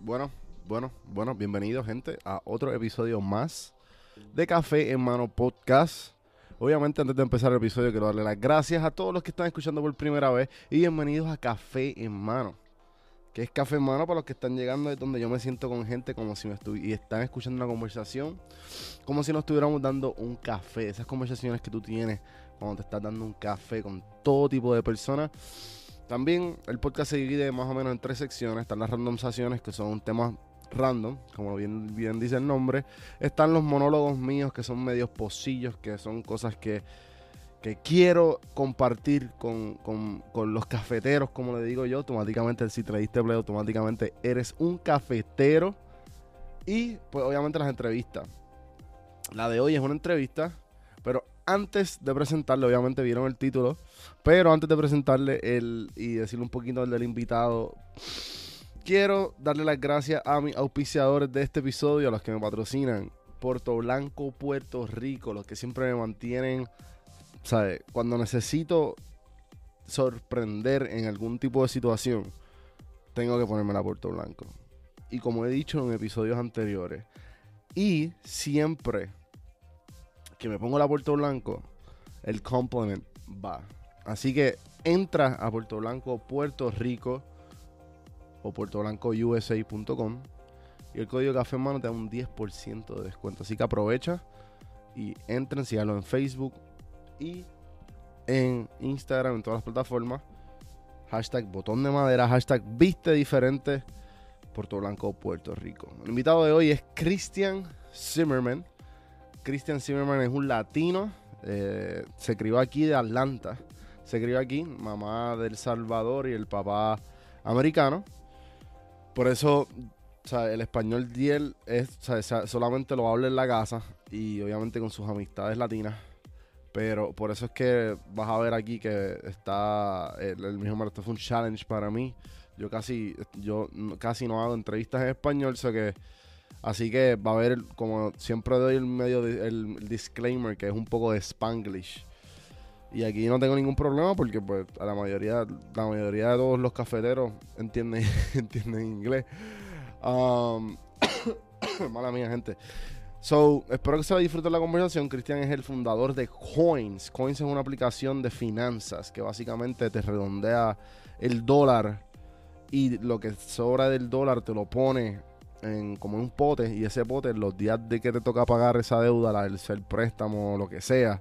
Bueno, bueno, bueno, bienvenidos gente a otro episodio más de Café en Mano Podcast. Obviamente antes de empezar el episodio quiero darle las gracias a todos los que están escuchando por primera vez y bienvenidos a Café en Mano. Que es Café en Mano para los que están llegando, es donde yo me siento con gente como si me estuviera y están escuchando una conversación, como si nos estuviéramos dando un café. Esas conversaciones que tú tienes cuando te estás dando un café con todo tipo de personas. También el podcast se divide más o menos en tres secciones. Están las randomizaciones, que son temas random, como bien, bien dice el nombre. Están los monólogos míos, que son medios pocillos, que son cosas que, que quiero compartir con, con- con los cafeteros, como le digo yo. Automáticamente, si te le diste play, automáticamente eres un cafetero. Y pues obviamente las entrevistas. La de hoy es una entrevista, pero antes de presentarle, obviamente vieron el título, pero antes de presentarle el y decirle un poquito del invitado, quiero darle las gracias a mis auspiciadores de este episodio, a los que me patrocinan. Puerto Blanco, Puerto Rico, los que siempre me mantienen, ¿sabes? Cuando necesito sorprender en algún tipo de situación, tengo que ponerme la Puerto Blanco. Y como he dicho en episodios anteriores, y siempre que me pongo la Puerto Blanco, el complement va. Así que entra a Puerto Blanco, Puerto Rico o puertoblancousa.com y el código Café Mano te da un 10% de descuento. Así que aprovecha y entren, síganlo en Facebook y en Instagram, en todas las plataformas. Hashtag botón de madera, hashtag viste diferente, Puerto Blanco, Puerto Rico. El invitado de hoy es Christian Zimmerman. Christian Zimmerman es un latino, eh, se crió aquí de Atlanta, se crió aquí, mamá del Salvador y el papá americano. Por eso, el español de él es, solamente lo habla en la casa y obviamente con sus amistades latinas. Pero por eso es que vas a ver aquí que está, el, mismo esto fue un challenge para mí. Yo casi, yo casi no hago entrevistas en español, sé que Así que va a haber, como siempre doy el medio el disclaimer, que es un poco de spanglish. Y aquí no tengo ningún problema porque pues a la mayoría, la mayoría de todos los cafeteros entienden, entienden inglés. Um, mala mía, gente. So, espero que se disfruten la conversación. Cristian es el fundador de Coins. Coins es una aplicación de finanzas que básicamente te redondea el dólar y lo que sobra del dólar te lo pone en, como en un pote y ese pote los días de que te toca pagar esa deuda, la, el, el préstamo, lo que sea,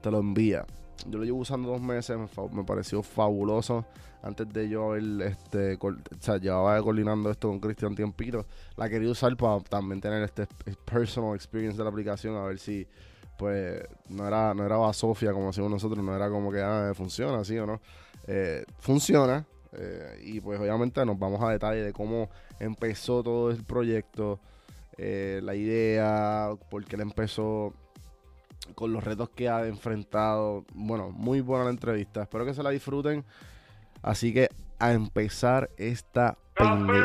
te lo envía. Yo lo llevo usando dos meses, me, me pareció fabuloso. Antes de yo haber, este, o sea, llevaba coordinando esto con Cristian Tiempito, la quería usar para también tener este personal experience de la aplicación, a ver si, pues, no era, no era basofia como decimos nosotros, no era como que, ah, funciona, ¿sí o no? Eh, funciona, eh, y pues obviamente nos vamos a detalle de cómo empezó todo el proyecto, eh, la idea, por qué él empezó, con los retos que ha enfrentado. Bueno, muy buena la entrevista. Espero que se la disfruten. Así que a empezar esta pende-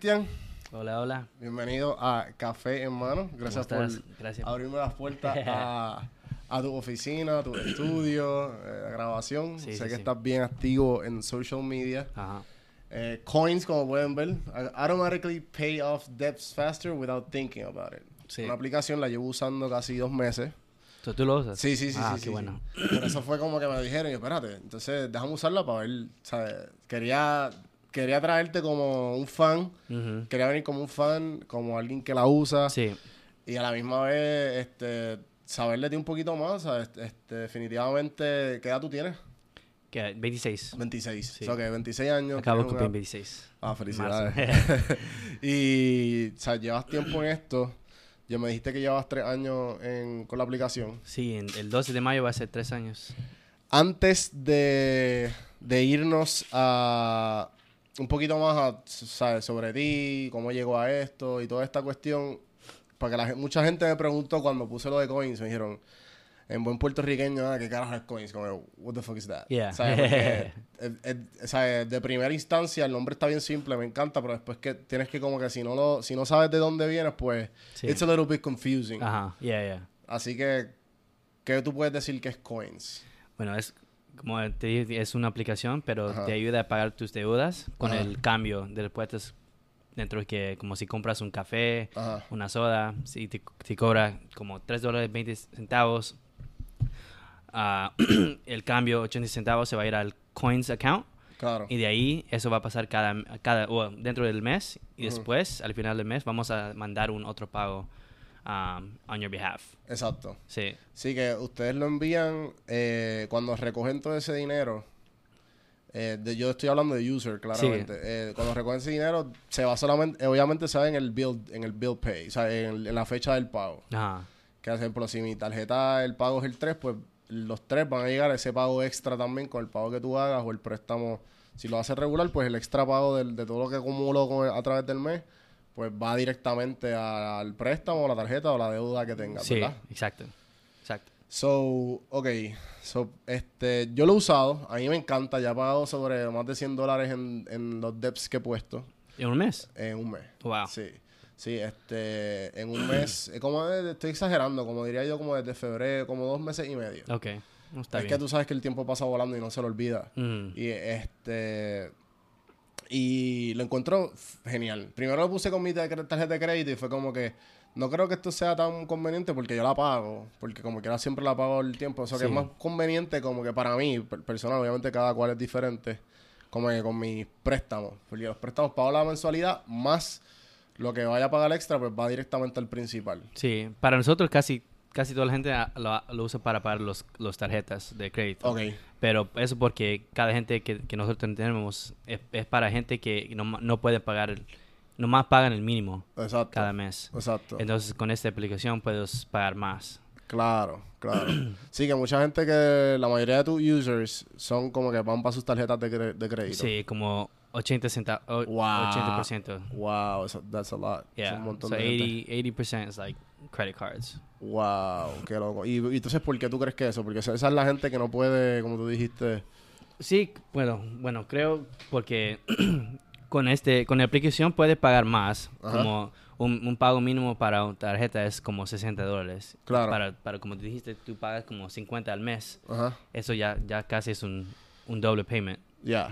Cristian, Hola, hola. bienvenido a Café en Mano. Gracias ¿Cómo por? Gracias. abrirme las puertas a, a tu oficina, a tu estudio, eh, la grabación. Sí, sé sí, que sí. estás bien activo en social media. Ajá. Eh, coins, como pueden ver, automatically pay off debts faster without thinking about it. Una aplicación la llevo usando casi dos meses. ¿Tú, tú lo usas? Sí, sí, sí, Ah, sí. qué sí, bueno. sí. Por eso fue como que me dijeron, y yo, espérate, entonces déjame usarla para ver, ¿sabes? Quería, quería traerte como un fan, quería venir como un fan, como alguien que la usa, Sí. y a la misma vez, este, saber de ti un poquito más, ¿sabes? Este, definitivamente, ¿qué edad tú tienes? que 26. 26. Sí. O sea, que 26 años. Acabo de cumplir una- 26. Ah, felicidades. Y, o sea, llevas tiempo en esto. Ya me dijiste que llevas tres años en- con la aplicación. Sí, en- el 12 de mayo va a ser tres años. Antes de, de irnos a un poquito más a, ¿sabes? sobre ti, cómo llegó a esto y toda esta cuestión, para que la, mucha gente me preguntó cuando puse lo de coins, me dijeron, en buen puertorriqueño, ah, ¿qué carajo es coins? Como, what the fuck is that? Yeah. ¿Sabes? Porque, eh, eh, ¿sabes? De primera instancia el nombre está bien simple, me encanta, pero después que tienes que como que si no lo, si no sabes de dónde vienes, pues Sí. it's a little bit confusing. Ajá, yeah, yeah. Así que, ¿qué tú puedes decir que es coins? Bueno, es como te dije, es una aplicación, pero Ajá. te ayuda a pagar tus deudas con Ajá. el cambio de puestos dentro de que como si compras un café, Ajá. una soda, si te, te cobra como 3 dólares 20 centavos, ah, el cambio 80 centavos se va a ir al coins account Claro. y de ahí eso va a pasar cada, cada o dentro del mes y después al final del mes vamos a mandar un otro pago um, on your behalf. Exacto. Sí. Sí, que ustedes lo envían eh, cuando recogen todo ese dinero. eh, de- yo estoy hablando de user, claramente. Eh, cuando recogen ese dinero, se va solamente, obviamente se va en el bill, en el bill pay, o sea, en, en la fecha del pago. Ajá. Que, por ejemplo, si mi tarjeta, el pago es el 3, pues los 3 van a llegar a ese pago extra también con el pago que tú hagas o el préstamo. Si lo haces regular, pues el extra pago del- de todo lo que acumulo con el- a través del mes, pues va directamente al préstamo, o la tarjeta o la deuda que tengas, Sí, ¿verdad? exacto. Exacto. So, ok. So, este, yo lo he usado. A mí me encanta. Ya he pagado sobre más de 100 dólares en, en los debts que he puesto ¿En un mes? en un mes. Wow. Sí. Sí, este, en un mes, eh, como de- estoy exagerando, como diría yo, como desde febrero, como dos meses y medio. Ok. No está es bien. que tú sabes que el tiempo pasa volando y no se lo olvida. Mm. Y este, y lo encuentro f- genial. Primero lo puse con mi tar- tarjeta de crédito y fue como que no creo que esto sea tan conveniente porque yo la pago, porque como quiera siempre la pago el tiempo, o sea que es más conveniente como que para mí, per- personal, obviamente cada cual es diferente, como que con mis préstamos, porque los préstamos pago la mensualidad más lo que vaya a pagar extra pues va directamente al principal. Sí, para nosotros casi casi toda la gente ah, lo, lo usa para pagar los, los tarjetas de crédito. Ok, Pero eso porque cada gente que, que nosotros tenemos es, es para gente que no, no puede pagar, el, nomás pagan el mínimo exacto. cada mes. Exacto. Entonces con esta aplicación puedes pagar más. Claro, claro. sí, que mucha gente que la mayoría de tus users son como que van para sus tarjetas de, de crédito. Sí, como 80 centavos, Wow. 80%. Wow, that's a lot. Es Yeah, un montón so de gente. 80, 80% is like credit cards. Wow, qué loco. Y, y entonces, ¿por qué tú crees que eso? Porque esa esa es la gente que no puede, como tú dijiste. Sí, bueno, bueno, creo porque con este, con la aplicación puedes pagar más, Ajá. como un, un pago mínimo para una tarjeta es como 60 dólares. Claro. Para, para como te dijiste, tú pagas como 50 al mes. Ajá. Eso ya, ya casi es un, un doble payment. Ya.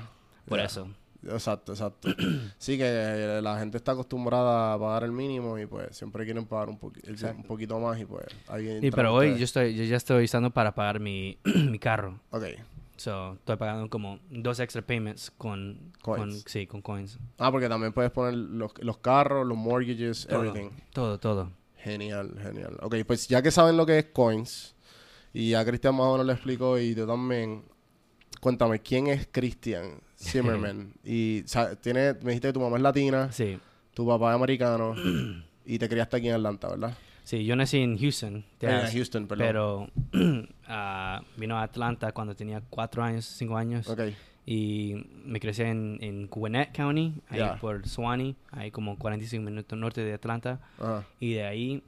Por ya. eso. Exacto, exacto. sí, que eh, la gente está acostumbrada a pagar el mínimo y pues siempre quieren pagar un, poqui- un poquito más y pues alguien. Sí, pero hoy yo estoy, yo ya estoy usando para pagar mi, mi carro. Ok. So, estoy pagando como dos extra payments con, con Coins. sí, con coins. Ah, porque también puedes poner los, los carros, los mortgages, Todo, everything. todo, todo. Genial, genial. Ok, pues ya que saben lo que es coins, y ya Cristian más o menos le explicó, y tú también, cuéntame, ¿quién es Christian Zimmerman? y tiene, me dijiste que tu mamá es latina, Sí. tu papá es americano, y te criaste aquí en Atlanta, ¿verdad? Sí, yo nací en Houston, Eh, Texas, Houston, perdón. pero ah, vino a Atlanta cuando tenía cuatro años, cinco años, Ok, y me crecí en, en Gwinnett County, ahí por Suwannee, ahí como 45 minutos norte de Atlanta, y de ahí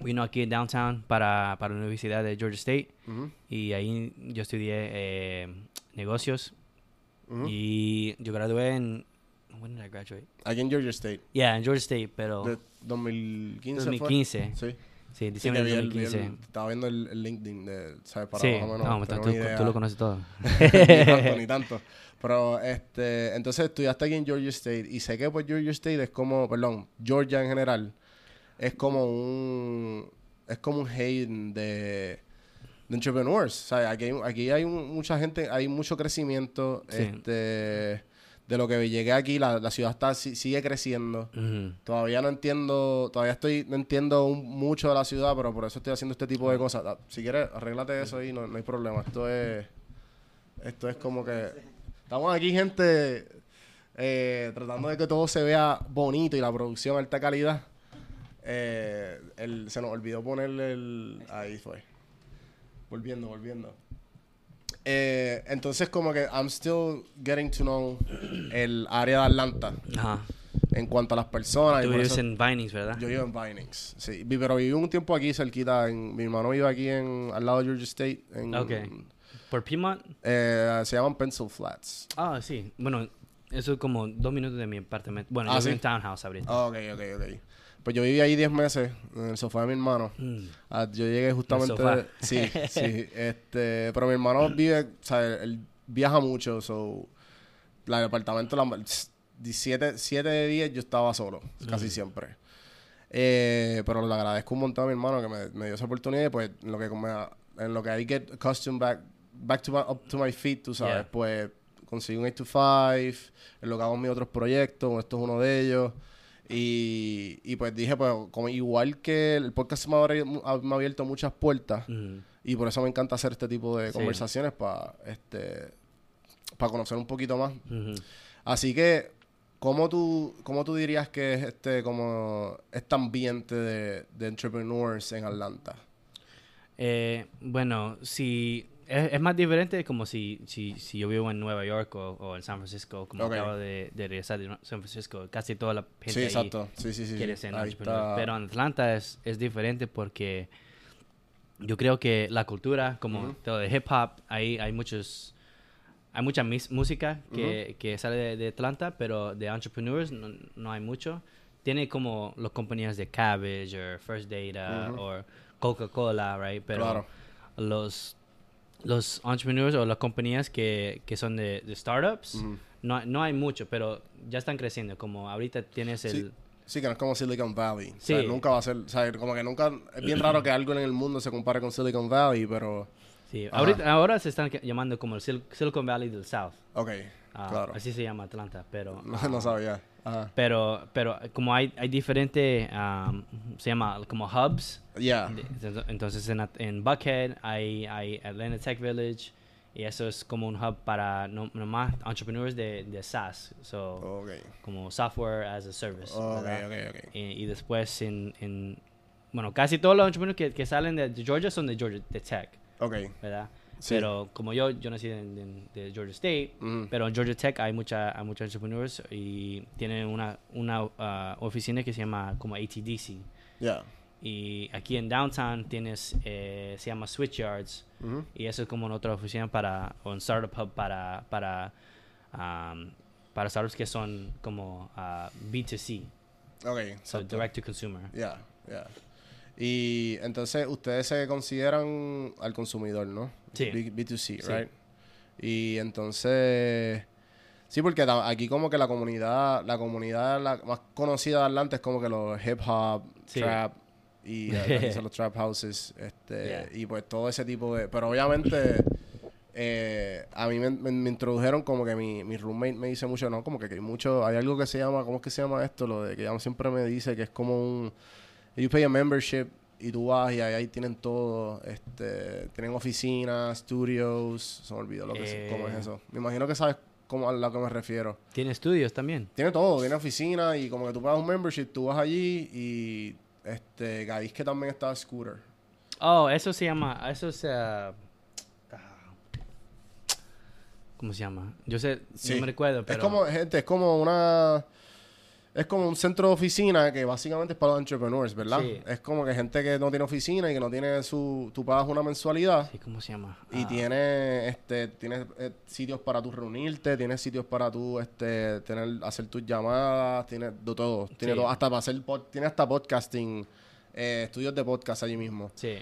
vino aquí en downtown para, para la Universidad de Georgia State, y ahí yo estudié eh, negocios, y yo gradué en... When did I graduate? Aquí en Georgia State, Yeah, en Georgia State, pero de 2015 fue? 2015. Sí. Sí, Sí, diciembre que de vi el- vi el- 2015. estaba viendo el, el LinkedIn de, ¿sabes? Para Sí, más o menos no, tú, tú lo conoces todo. ni tanto, ni tanto. Pero, este, entonces estudiaste aquí en Georgia State y sé que pues Georgia State es como, perdón, Georgia en general, es como un, es como un haven de, de entrepreneurs. O sea, aquí, hay- aquí hay un- mucha gente, hay mucho crecimiento, Sí. este, de lo que llegué aquí, la, la ciudad está, si- sigue creciendo. Todavía no entiendo, todavía estoy, no entiendo un- mucho de la ciudad, pero por eso estoy haciendo este tipo de cosas. Ah, Si quieres, arréglate eso ahí, no, no hay problema. Esto es, Esto es como que... Estamos aquí, gente, eh, tratando de que todo se vea bonito y la producción alta calidad. Eh, el- se nos olvidó ponerle el... Ahí fue. Volviendo, volviendo. Eh, entonces como que I'm still getting to know el área de Atlanta Ajá. en cuanto a las personas. Tú vives en Vinings, ¿verdad? Yo vivo en Vinings, sí. Pero viví un tiempo aquí cerquita. En, mi hermano vive aquí en, al lado de Georgia State. En, Ok. ¿Por Piedmont? eh, se llaman Pencil Flats. Ah, sí. Bueno, eso es como dos minutos de mi apartamento. Bueno, Ah, yo ¿sí? vivo en Townhouse ahorita. Ah, ok, ok, ok. Pues yo viví ahí 10 meses en el sofá de mi hermano. Mm. Ah, yo llegué justamente... sofá. Sí, sí. Este, pero mi hermano vive... O sea, él, viaja mucho, so... La, el apartamento... La, 7 de 10 yo estaba solo, casi siempre. Eh, pero le agradezco un montón a mi hermano que me, me dio esa oportunidad y pues en lo que me, en lo que I get accustomed back back to my, up to my feet, tú sabes, Yeah. pues conseguí un 8 to 5, en lo que hago en mis otros proyectos, esto es uno de ellos. Y, y pues dije, pues como igual que el podcast me ha, abri- me ha abierto muchas puertas y por eso me encanta hacer este tipo de Sí. conversaciones para este para conocer un poquito más. Así que, ¿cómo tú, cómo tú dirías que es este como este ambiente de, de entrepreneurs en Atlanta? Eh, bueno, si es, es más diferente como si, si, si yo vivo en Nueva York o, o en San Francisco, como Ok. acabo de, de regresar de San Francisco, casi toda la gente Sí, ahí exacto. Sí, sí, sí. quiere ser Ahí entrepreneur. Pero en Atlanta es, es diferente porque yo creo que la cultura, como todo de hip hop, hay, hay muchos hay mucha mis- música que, que sale de, de Atlanta, pero de entrepreneurs no, no hay mucho. Tiene como las compañías de Cabbage o First Data o Coca-Cola, right? Pero Claro. los los entrepreneurs o las compañías que, que son de, de startups, no, no hay mucho, pero ya están creciendo. Como ahorita tienes el... Sí, sí, que no es como Silicon Valley. Sí. O sea, nunca va a ser, o sea, como que nunca, es bien raro que algo en el mundo se compare con Silicon Valley, pero, Sí, ahorita, ahora se están llamando como el Sil- Silicon Valley del South. ok, Ah, claro. Así se llama Atlanta, pero... No, ah, no sabía. Ajá. Pero, pero como hay, hay diferentes, um, se llama como hubs. Yeah. de- Entonces en, Buckhead hay, hay Atlanta Tech Village y eso es como un hub para no, nomás entrepreneurs de, de SaaS, so, como software as a service. Ok, ¿verdad? ok, ok. Y, y después en, en, bueno, casi todos los entrepreneurs que, que salen de, de Georgia son de Georgia de Tech, Ok. ¿verdad? Sí. Pero como yo, yo nací en, en- de Georgia State, pero en Georgia Tech hay mucha, hay muchos entrepreneurs y tienen una, una ah, oficina que se llama como ATDC. Yeah. Y aquí en Downtown tienes, eh, se llama Switchyards. Y eso es como en otra oficina para, o en Startup Hub para, para, um, para startups que son como ah, B2C, Ok. so exacto. direct to consumer. Yeah, yeah. Y entonces ustedes se consideran al consumidor, ¿no? Sí. B, 2 c Sí. right? Y entonces sí, porque aquí como que la comunidad, la comunidad la más conocida de Atlanta es como que los hip hop, Sí. trap y los trap houses, este Yeah. y pues todo ese tipo de, pero obviamente eh, a mí me, me- me introdujeron como que mi, mi roommate me dice mucho, no, como que, que hay mucho, hay algo que se llama, ¿cómo es que se llama esto? Lo de que ella siempre me dice que es como un, you pay a membership y tú vas y ahí, ahí tienen todo, este, tienen oficinas, studios, se me olvidó lo que es, cómo es Eh. eso. Me imagino que sabes cómo, a lo que me refiero. Tiene estudios también. Tiene todo, tiene oficina y como que tú pagas un membership, tú vas allí y, este, es que también está Scooter. Oh, eso se llama, eso se... ah, ¿Cómo se llama? Yo sé, Sí. no me recuerdo, pero... Es como, gente, es como una... Es como un centro de oficina que básicamente es para los entrepreneurs, ¿verdad? Sí. Es como que gente que no tiene oficina y que no tiene su... Tú pagas una mensualidad Sí, ¿Cómo se llama? y Ah, tiene este tienes eh, sitios para tú reunirte, tienes sitios para tú este tener hacer tus llamadas, tienes de todo, tiene Sí. todo, hasta para hacer pod- tiene hasta podcasting, eh, estudios de podcast allí mismo. Sí.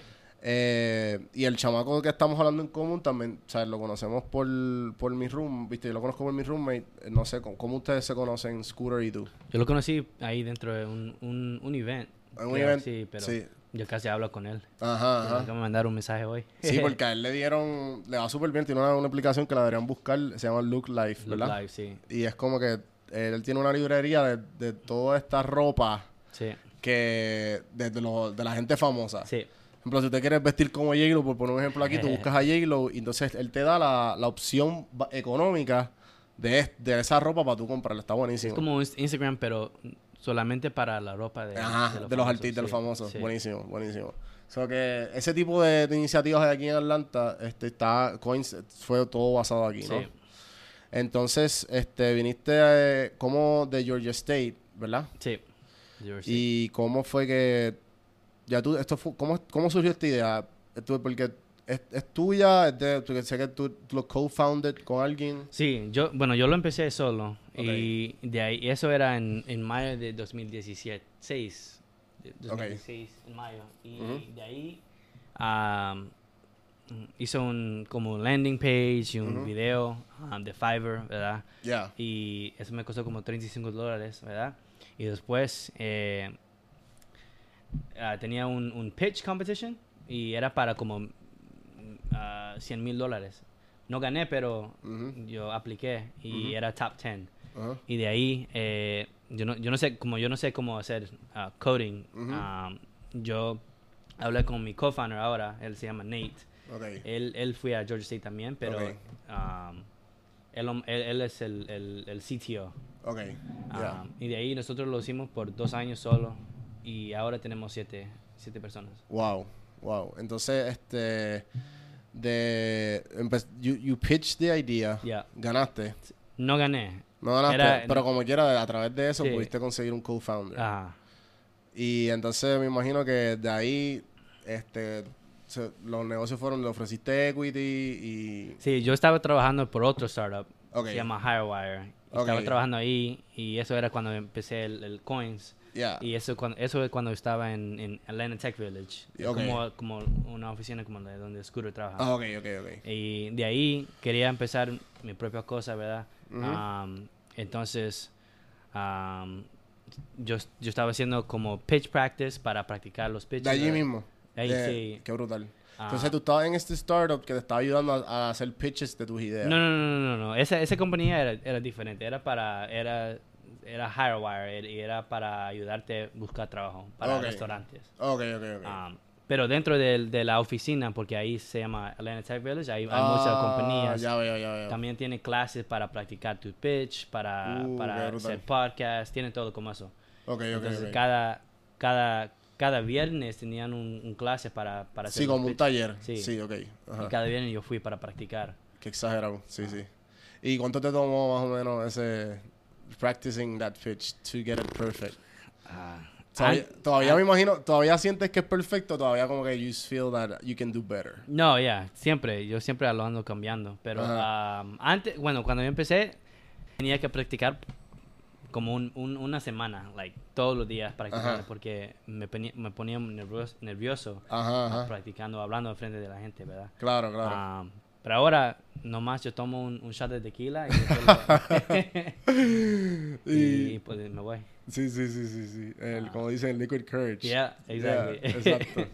Eh, y el chamaco que estamos hablando en común también, o sea, lo conocemos por, por mi room, viste, yo lo conozco por mi roommate, eh, no sé, ¿cómo, ustedes se conocen, Scooter y tú? Yo lo conocí ahí dentro de un, un, un event. En un creo, event, Sí, pero sí. yo casi hablo con él. Ajá, Tengo ajá. que me mandar un mensaje hoy. Sí, porque a él le dieron, le va súper bien, tiene una, una aplicación que la deberían buscar, se llama Look Life, Look ¿verdad? Live, sí. Y es como que él tiene una librería de, de toda esta ropa Sí, que de, de lo- de la gente famosa. sí. Ejemplo, si usted quiere vestir como J-Lo, por poner un ejemplo aquí, tú buscas a J-Lo y entonces él te da la, la opción económica de, de esa ropa para tú comprarla. Está buenísimo. Es como Instagram, pero solamente para la ropa de, Ajá, de, los artistas, los famosos. sí. Buenísimo, buenísimo. O sea que ese tipo de, de iniciativas de aquí en Atlanta, este, está, Coins, fue todo basado aquí, ¿no? Sí. Entonces, este, viniste eh, como de Georgia State, ¿verdad? Sí. Y cómo fue que, ya tú, esto fue, ¿cómo, cómo surgió esta idea? Esto, porque es, es tuya, es de, porque sé que tú, tú lo co-founded con alguien. Sí, yo, bueno, yo lo empecé solo y de ahí, eso era en, en mayo de 2017, 6, de 2016, en mayo. Y de ahí am, hizo un como landing page y un video am, de Fiverr, ¿verdad? Y eso me costó como 35 dólares, ¿verdad? Y después eh, ah, tenía un, un pitch competition y era para como mm, ah, 100 mil dólares. No gané, pero Ujú. yo apliqué y era top 10. Ajá. Y de ahí, eh, yo, no, yo no sé, como yo no sé cómo hacer ah, coding, um, yo hablé con mi co-founder ahora, él se llama Nate. Ok. Él, él fue a Georgia State también, pero Ok. um, él, él, él es el, el, el CTO. Ok. Ya. Um, y de ahí nosotros lo hicimos por dos años solo y ahora tenemos siete, siete personas. Wow, wow. Entonces, este, de, you, you pitched the idea, Ya. ganaste. No gané. No ganaste, Era- pero como quiera, a través de eso Sí. pudiste conseguir un co-founder. Ajá. Y entonces me imagino que de ahí, este, se- los negocios fueron, le ofreciste equity y... Sí, yo estaba trabajando por otro startup. Ok. Se llama Hirewire. Y Ok. Estaba trabajando ahí y eso era cuando empecé el, el Coins. Y eso, cuando, eso es cuando estaba en, en Atlanta Tech Village. Como, como una oficina como de donde Scooter trabaja. Ah, ok, ok, ok. Y de ahí quería empezar mi propia cosa, ¿verdad? Um, entonces, um, yo, yo estaba haciendo como pitch practice para practicar los pitches. De allí ¿verdad? mismo. Ahí De- sí. Qué brutal. Ah. Entonces tú estabas en este startup que te estaba ayudando a, a hacer pitches de tus ideas. No, no, no, no, no, no. Esa, esa compañía era, era diferente. Era para, era, era Hirewire y era para ayudarte a buscar trabajo para Ok. restaurantes. Ok, ok, ok. Um, pero dentro del- de, la oficina, porque ahí se llama Atlanta Tech Village, hay, hay Ah, muchas compañías. Ya veo, ya veo. También tiene clases para practicar tu pitch, para, Uh, para hacer podcast, tiene todo como eso. Ok, ok, Entonces, ok. cada, cada, cada viernes tenían un, un clase para, para hacer Sí, como un pitch. taller. Sí. Sí, ok. Ajá. Y cada viernes yo fui para practicar. Qué exagerado. Sí, sí. ¿Y cuánto te tomó más o menos ese practicing that pitch to get it perfect? Todavía, An- todavía an- me imagino, todavía sientes que es perfecto, todavía como que you feel that you can do better. No, ya, siempre, yo siempre lo ando cambiando, pero um, antes, bueno, cuando yo empecé, tenía que practicar como un, un- una semana, like, todos los días practicando, porque me, ponía- me ponía nervioso, practicando, hablando frente de la gente, ¿verdad? Claro, claro. Um, pero ahora, nomás yo tomo un, un shot de tequila y, lo- y, Y- pues me voy. Sí, sí, sí, sí, sí. El, como dicen, liquid courage. Yeah, exactly. Yeah, exacto.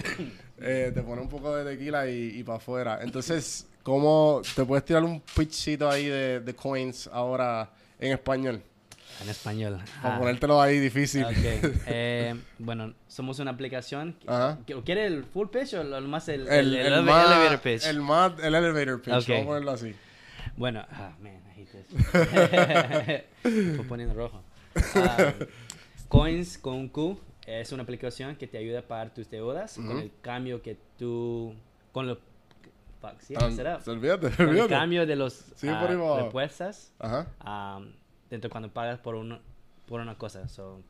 Eh, te pone un poco de tequila y, y para afuera. Entonces, ¿cómo te puedes tirar un pitchcito ahí de, de coins ahora en español? En español. Para Ah. ponértelo ahí difícil. Ok. Eh, bueno, somos una aplicación. Ajá. ¿Qu- ¿Quiere el full pitch o lo más el, El, el, el eleva- más, elevator pitch? El más, el elevator pitch. Ok. Vamos a ponerlo así. Bueno, ah, man, I hate this. Estoy poniendo rojo. Ah, Coins con Q es una aplicación que te ayuda a pagar tus deudas con el cambio que tú. Con lo. Fuck, sí, Ah, será. se olvídate, Con el olvídate. cambio de los Sí, va. repuestas Ajá. um, dentro cuando pagas por, uno, por una cosa. So,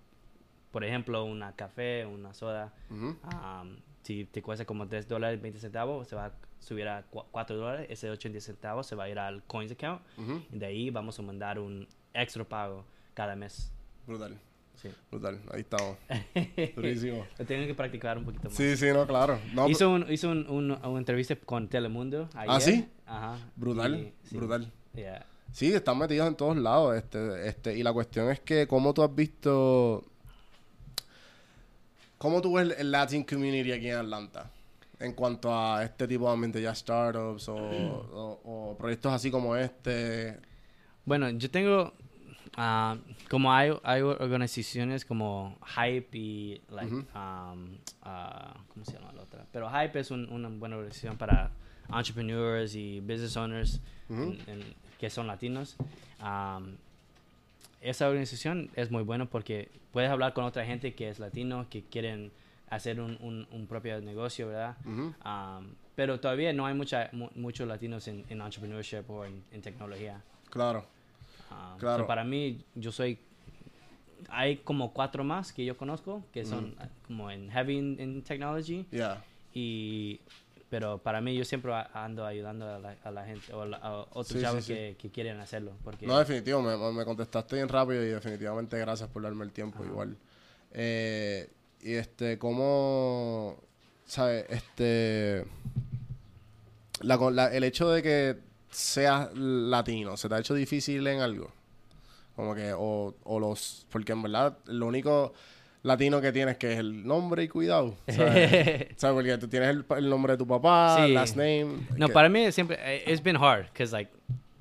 por ejemplo, una café, una soda. Ujú. um, si te cuesta como 3 dólares 20 centavos, se va a subir a 4 dólares. Ese 80 centavos se va a ir al Coins account. Ujú. Y de ahí vamos a mandar un extra pago cada mes. Brutal, Sí. brutal. Ahí estamos. Durísimo. Lo tengo que practicar un poquito más. Sí, sí, no, claro. No, hizo un, hizo un, un- una entrevista con Telemundo ayer. ¿Ah, sí? Ajá. Brutal, Y- sí. brutal. Yeah. Sí, están metidos en todos lados. Este, este, y la cuestión es que, ¿cómo tú has visto. ¿Cómo tú ves el, Latin community aquí en Atlanta? En cuanto a este tipo de ambiente, ya startups o, o- o proyectos así como este. Bueno, yo tengo Ah, como hay, hay organizaciones como Hype y, like, um, ah, ¿cómo se llama la otra? Pero Hype es un- una buena organización para entrepreneurs y business owners en- en- que son latinos. Um, esa organización es muy buena porque puedes hablar con otra gente que es latino, que quieren hacer un, un, un propio negocio, ¿verdad? Ujú. Um, pero todavía no hay mucha, mu- muchos latinos en, en entrepreneurship o en, en tecnología. Claro. Um, Claro. so para mí, yo soy. Hay como cuatro más que yo conozco que son uh, como en heavy in, in technology. Yeah. Y, pero para mí, yo siempre ando ayudando a la, a la gente o a, la- a otros Sí, chavos sí. Que, que quieren hacerlo. Porque, No, definitivo, me, me contestaste bien rápido y definitivamente gracias por darme el tiempo igual. Eh, y este, ¿cómo, sabes? Este, la- el hecho de que seas latino, ¿se te ha hecho difícil en algo? Como que, o, o los, porque en verdad lo único latino que tienes que es el nombre y cuidado, ¿sabes? ¿Sabes? Porque tú tienes el, el nombre de tu papá, Sí. last name. No, que- para mí siempre, eh, it's been hard, because like,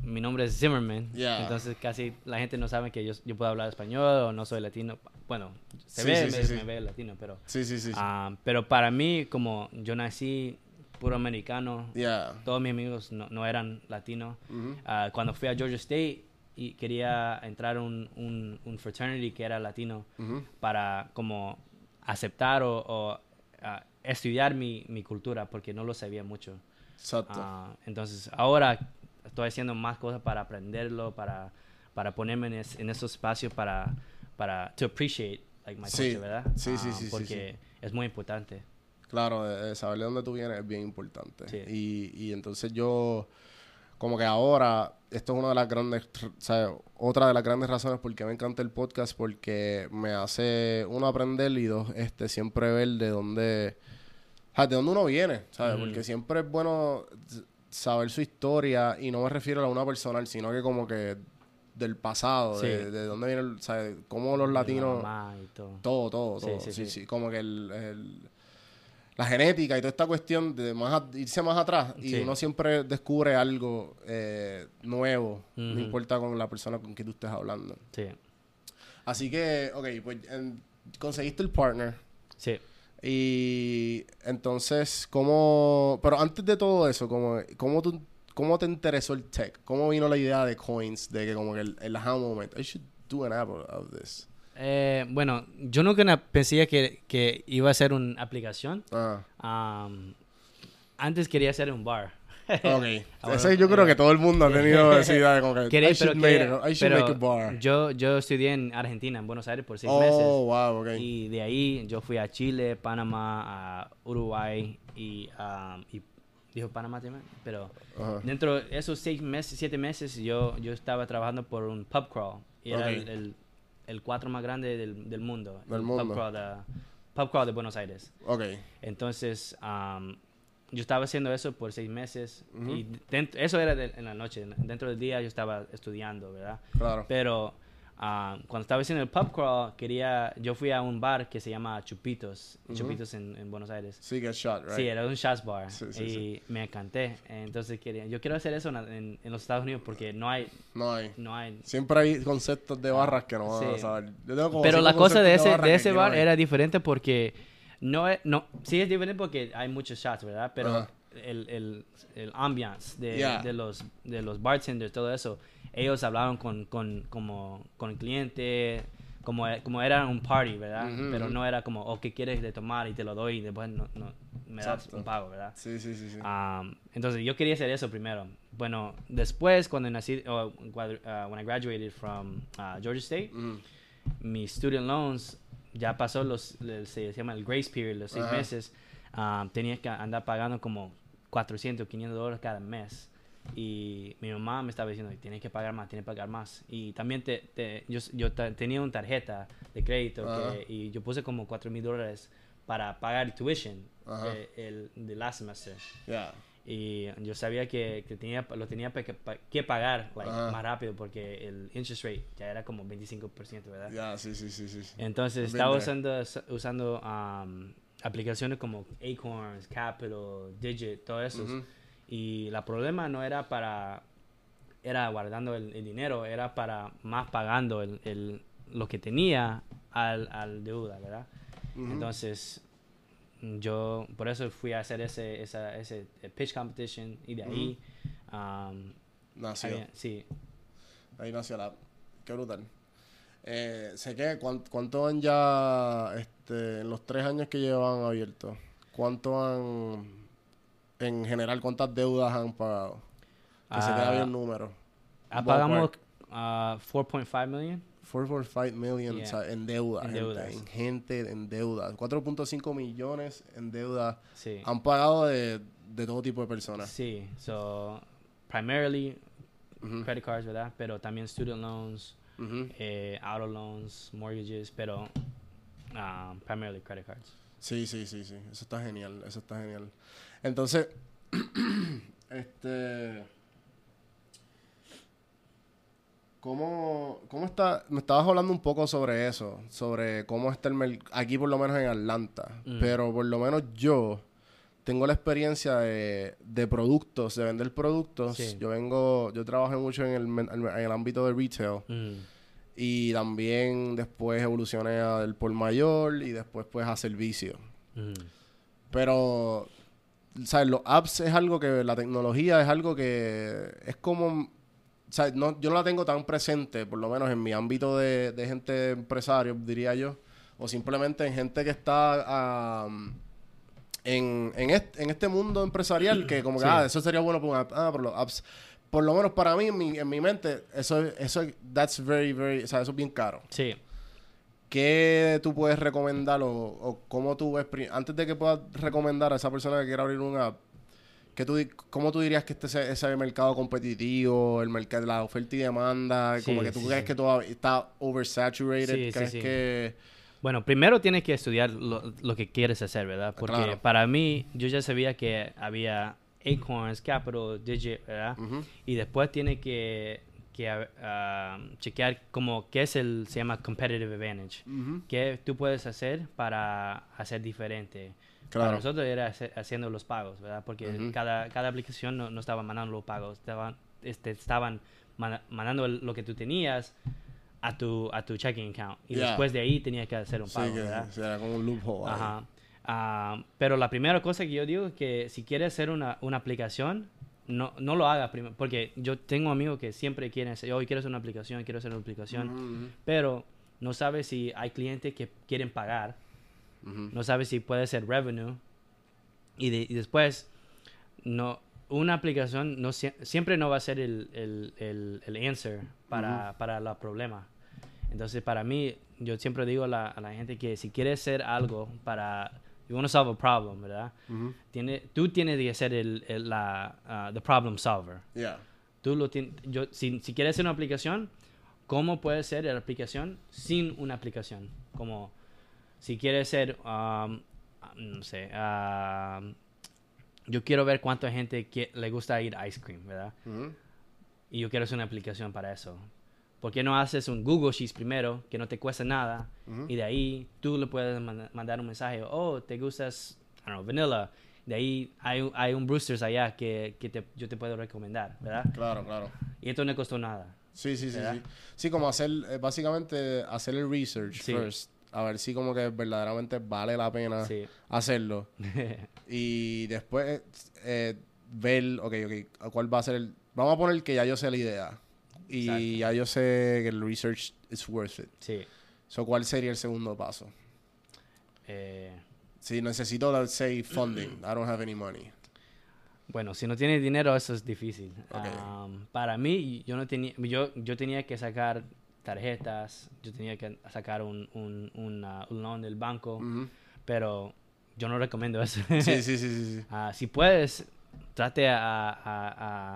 mi nombre es Zimmerman, Yeah. entonces casi la gente no sabe que yo, yo puedo hablar español o no soy latino. Bueno, se Sí, ve, sí, me, sí, me ve latino, pero, Sí, sí, sí. ah, pero para mí, como yo nací puro americano, yeah. todos mis amigos no, no eran latinos. Ujú. Ah, cuando fui a Georgia State y quería entrar a un, un, un fraternity que era latino Ujú. para como aceptar o, o, ah, estudiar mi, mi cultura porque no lo sabía mucho. Exacto. Ah, entonces ahora estoy haciendo más cosas para aprenderlo, para, para ponerme en, es- en esos espacios para, para to appreciate like, my Sí, culture, ¿verdad? sí, sí, Ah, sí, sí, Porque es muy importante. Claro, de, de saber de dónde tú vienes es bien importante. Sí. Y, y entonces yo, como que ahora, esto es una de las grandes, sea, otra de las grandes razones por qué me encanta el podcast, porque me hace, uno, aprender y dos, este, siempre ver de dónde, o sea, de dónde uno viene, ¿sabes? Porque siempre es bueno saber su historia y no me refiero a una personal, sino que como que del pasado, Sí. de, de dónde viene, el, ¿sabes? Cómo los latinos... Y todo. Todo, todo, Sí, todo. sí, Sí, sí, sí. Como que el, el- la genética y toda esta cuestión de más a- irse más atrás y uno siempre descubre algo eh, nuevo, no importa con la persona con quien tú estés hablando. Sí, Así que, ok, pues conseguiste el partner sí. y entonces, ¿cómo...? Pero antes de todo eso, ¿cómo, cómo, tú, ¿cómo te interesó el tech? ¿Cómo vino la idea de coins? De que como que el, el aha moment, I should do an app of this. Eh, bueno, yo nunca pensé que, que iba a ser una aplicación. Ah, Am, antes quería hacer un bar. ok. Ahora, Ese yo creo que todo el mundo ha tenido esa idea de como que Quería- I should, pero make, it- I should pero make a bar. Yo, yo estudié en Argentina, en Buenos Aires, por seis oh, meses. wow, ok. Y de ahí yo fui a Chile, Panamá, a Uruguay y, am, y dijo Panamá también, pero Ajá. dentro de esos seis meses, siete meses, yo, yo estaba trabajando por un pub crawl y era Ok. el, el, el cuatro más grande del, del mundo, Del el mundo. Pub, crawl de, pub crawl de Buenos Aires. Ok. Entonces, am, yo estaba haciendo eso por seis meses y eso era de- en la noche. Dentro del día yo estaba estudiando, ¿verdad? Claro. Pero ah, cuando estaba haciendo el pub crawl, quería, yo fui a un bar que se llama Chupitos. Chupitos en, en Buenos Aires. Sí, get shot, right? Sí, era un shots bar Sí, sí, y sí. me encanté. Entonces quería, yo quiero hacer eso en, en- en los Estados Unidos porque no hay, No hay. no hay. Siempre hay conceptos de barras que no van a saber. Yo tengo como Pero la cosa de ese, de ese bar era diferente porque no, no, sí es diferente porque hay muchos shots, ¿verdad? Pero el, el, el ambiance de, Yeah. de los de los bartenders, todo eso, ellos hablaban con, con, como, con el cliente, como, como era un party, ¿verdad? Pero no era como, oh, ¿qué quieres de tomar? Y te lo doy y después no, no, me das Exacto. un pago, ¿verdad? Sí, sí, sí. sí. Um, entonces yo quería hacer eso primero. Bueno, después cuando nací, o cuando, uh, when I graduated from uh, Georgia State, Mm. mis student loans ya pasó los, se llama el grace period, los seis meses. um, tenía que andar pagando como 400, 500 dólares cada mes. Y mi mamá me estaba diciendo, tienes que pagar más, tienes que pagar más. Y también te, te- yo, yo tenía una tarjeta de crédito Ajá. que- y yo puse como 4 mil dólares para pagar tuition Ajá. eh, el, de last semester. Yeah. Y yo sabía que, que tenía, lo tenía que, que pagar like, Ajá. más rápido porque el interest rate ya era como 25%, ¿verdad? Yeah, sí, sí, sí, sí. Entonces estaba usando, usando um, aplicaciones como Acorns, Capital, Digit, todo eso. Y la problema no era para era guardando el, el dinero, era para más pagando el, el- lo que tenía al, al deuda, ¿verdad? Entonces, yo por eso fui a hacer ese, esa, ese pitch competition y de ahí, um, Nació. sí, Ahí nació la... Qué brutal. Eh, sé que, ¿cuán- ¿cuánto han ya, este, en los tres años que llevan abierto, cuánto han, en general, cuántas deudas han pagado? Que se queda Ah, bien el número. ah, pagamos uh, 4.5 million. 4.5 million Yeah. o sea, en deuda, En gente, en gente en deuda. 4.5 millones en deuda. Sí. Han pagado de, de todo tipo de personas. Sí, so primarily credit cards, ¿verdad? Pero también student loans, eh, auto loans, mortgages, pero um, primarily credit cards. Sí, sí, sí, sí. Eso está genial, eso está genial. Entonces, este... ¿Cómo, ¿Cómo está? Me estabas hablando un poco sobre eso, sobre cómo está el mercado, aquí por lo menos en Atlanta, Mm. pero por lo menos yo tengo la experiencia de, de productos, de vender productos. Sí. Yo vengo, yo trabajé mucho en el, en el ámbito de retail Mm, y también después evolucioné al por mayor y después pues a servicio. mm, Pero, ¿sabes? Los apps es algo que, la tecnología es algo que es como, ¿sabes? No, yo no la tengo tan presente, por lo menos en mi ámbito de, de gente empresario, diría yo, o simplemente en gente que está am, en, en, este, en este mundo empresarial, que como que, Sí. ah, eso sería bueno app, ah, pero los apps, por lo menos para mí, en mi, en mi mente, eso, eso, that's very, very, o sea, eso es bien caro. sí. ¿Qué tú puedes recomendar o, o cómo tú ves, antes de que puedas recomendar a esa persona que quiera abrir un app, ¿qué tú, ¿cómo tú dirías que este ese, ese mercado competitivo, el mercado, la oferta y demanda, Sí, como que tú sí, crees sí. que todo está oversaturated? ¿Crees que...? Bueno, primero tienes que estudiar lo, lo que quieres hacer, ¿verdad? Porque Claro. para mí, yo ya sabía que había Acorns, Capital, Digit, ¿verdad? Y después tiene que, que ah, chequear como qué es el, se llama Competitive Advantage. Ujú. ¿Qué tú puedes hacer para hacer diferente? Claro. Para nosotros era hacer- haciendo los pagos, ¿verdad? Porque Ujú. cada, cada aplicación no, no estaba mandando los pagos, estaban, este, estaban manda- mandando lo que tú tenías a tu, a tu checking account. Y Yeah. después de ahí tenías que hacer un Sí, pago, que ¿verdad? sea, como un loophole. Ajá. Ah, pero la primera cosa que yo digo es que si quieres hacer una, una aplicación, no, no lo hagas primero. Porque yo tengo amigos que siempre quieren hacer, hoy quiero hacer una aplicación, quiero hacer una aplicación, pero no sabes si hay clientes que quieren pagar, no sabes si puede ser revenue. Y, de- y después, no una aplicación no sie- siempre no va a ser el, el, el, el answer para, para los problemas. Entonces, para mí, yo siempre digo a la, a la gente que si quieres hacer algo para... You want to solve a problem, ¿verdad? Tiene, tú tienes que ser el, el- la, ah, the problem solver. Yeah. Tú lo yo, si, si quieres hacer una aplicación, ¿cómo puede ser la aplicación sin una aplicación? Como si quieres ser, um, no sé, um, yo quiero ver cuánta gente que, le gusta ir ice cream, ¿verdad? Ujú. Y yo quiero hacer una aplicación para eso. ¿Por qué no haces un Google Sheets primero, que no te cuesta nada? Y de ahí tú le puedes manda- mandar un mensaje, oh, te gustas, I don't know, vanilla. De ahí hay, un- hay un Brewster's allá que, que te- yo te puedo recomendar, ¿verdad? Claro, claro. Y esto no costó nada. Sí, sí, sí, sí. Sí, como hacer, eh, básicamente, hacer el research Sí. first. A ver si como que verdaderamente vale la pena Sí. hacerlo. Y después eh, ver, ok, ok, cuál va a ser el... Vamos a poner que ya yo sé la idea. Y Exacto. ya yo sé que el research is worth it. sí. So, ¿cuál sería el segundo paso? Eh, Si necesito, let's say, funding. I don't have any money. bueno, si no tienes dinero, eso es difícil. Ok. Um, para mí, yo no tenía, yo, yo tenía que sacar tarjetas, yo tenía que sacar un, un, un loan del banco, pero yo no recomiendo eso. Sí, sí, sí, sí. sí. Ah, si puedes, trate a, a,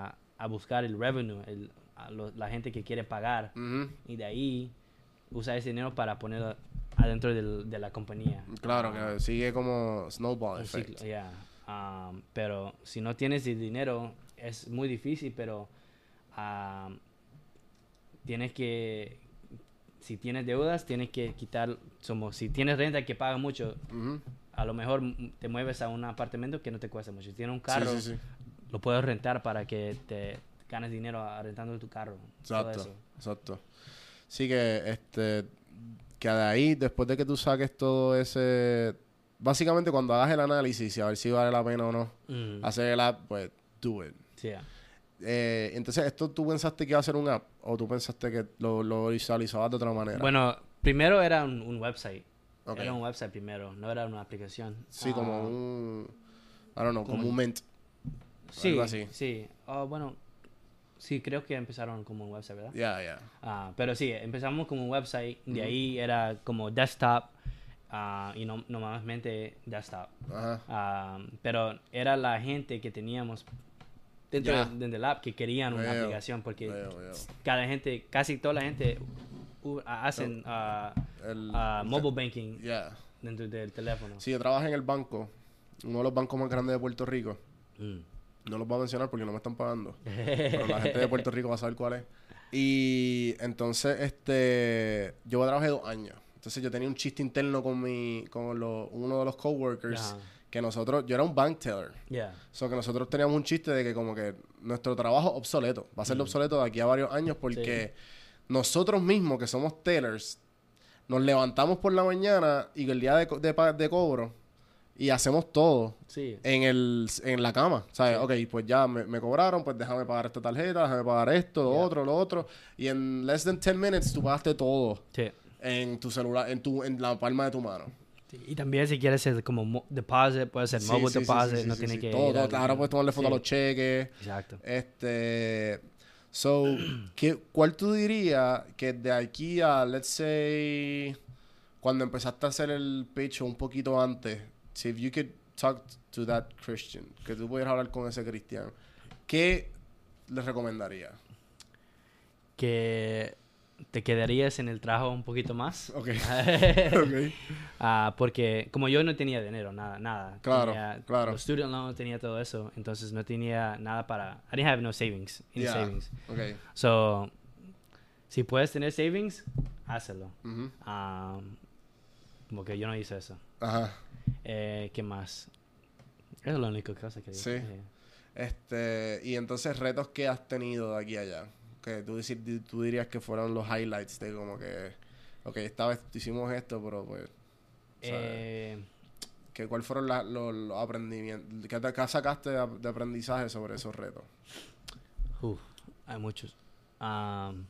a, a buscar el revenue, el, a lo- la gente que quiere pagar, Ujú. y de ahí usa ese dinero para ponerlo adentro del- de la compañía. Claro, Ah, que sigue como snowball effect. ciclo, yeah. Um, pero si no tienes el dinero, es muy difícil, pero um, tienes que, si tienes deudas, tienes que quitar, somos, si tienes renta que paga mucho, Ujú. a lo mejor te mueves a un apartamento que no te cuesta mucho. Si tienes un Sí, carro, sí, sí. lo puedes rentar para que te ganas dinero arrendando tu carro. todo Exacto, eso. exacto. Sí que, este, que de ahí, después de que tú saques todo ese... Básicamente cuando hagas el análisis y a ver si vale la pena o no Mm, hacer el app, pues do it. sí, yeah. Eh, entonces, ¿esto tú pensaste que iba a ser un app? ¿O tú pensaste que lo, lo visualizabas de otra manera? Bueno, primero era un, un website. Era un website primero, no era una aplicación. Sí, como Ah, un... I don't know, como, como- un mint. Sí, algo así. sí. Ah, bueno, sí, creo que empezaron como un website, ¿verdad? Ya, ya. Ah, pero sí, empezamos como un website, de ahí era como desktop, ah, y no, normalmente desktop. Ajá. Ah, pero era la gente que teníamos dentro, Ya. de- del app que querían una Veo, aplicación, porque Veo, veo. cada gente, casi toda la gente hacen ah, El- mobile banking Ya. dentro del teléfono. Si yo trabajo en el banco, uno de los bancos más grandes de Puerto Rico, Mm. No los voy a mencionar porque no me están pagando, pero la gente de Puerto Rico va a saber cuál es. Y entonces, este, yo trabajé dos años. Entonces yo tenía un chiste interno con mi, con uno de los coworkers, que nosotros, yo era un bank teller. Yeah. So que nosotros teníamos un chiste de que como que nuestro trabajo obsoleto, va a ser obsoleto de aquí a varios años porque nosotros mismos que somos tellers, nos levantamos por la mañana y el día de, de, de cobro y hacemos todo Sí. en, el, en la cama. ¿Sabes? Ok, pues ya me, me cobraron, pues déjame pagar esta tarjeta, déjame pagar esto, lo Yeah. otro, lo otro. Y en less than 10 minutes tú pagaste todo Sí. en tu celular, en, tu, en la palma de tu mano. Sí, Y también si quieres hacer como mo- deposit, puede ser Sí, mobile sí, sí, deposit, sí, sí, no sí, tiene sí. que Todo, ir todo. Ahora puedes tomarle foto a Sí. los cheques. Exacto. Este, so, ¿qué, ¿cuál tú dirías que de aquí a, let's say, cuando empezaste a hacer el pitch un poquito antes, si you could talk to that Christian, que tú pudieras hablar con ese cristiano, ¿qué le recomendaría? Que te quedarías en el trabajo un poquito más. Ok. ok. Ah, porque como yo no tenía dinero, nada, nada. Claro, Tenía claro. Los student loans, tenía todo eso. Entonces no tenía nada para... I didn't have no savings. Any Yeah. savings. Ok. So, si puedes tener savings, hazlo. Ujú. Ah, como que yo no hice eso. Ajá. Eh, ¿Qué más? Esa es la única cosa que Sí. eh, Este, y entonces retos que has tenido de aquí a allá. Que tú, tú dirías que fueron los highlights de como que, ok, esta vez hicimos esto, pero pues, eh, que, ¿cuál fueron la- los, los aprendimientos? ¿Qué, te- qué sacaste de, de aprendizaje sobre esos retos? Uf, hay muchos. Am,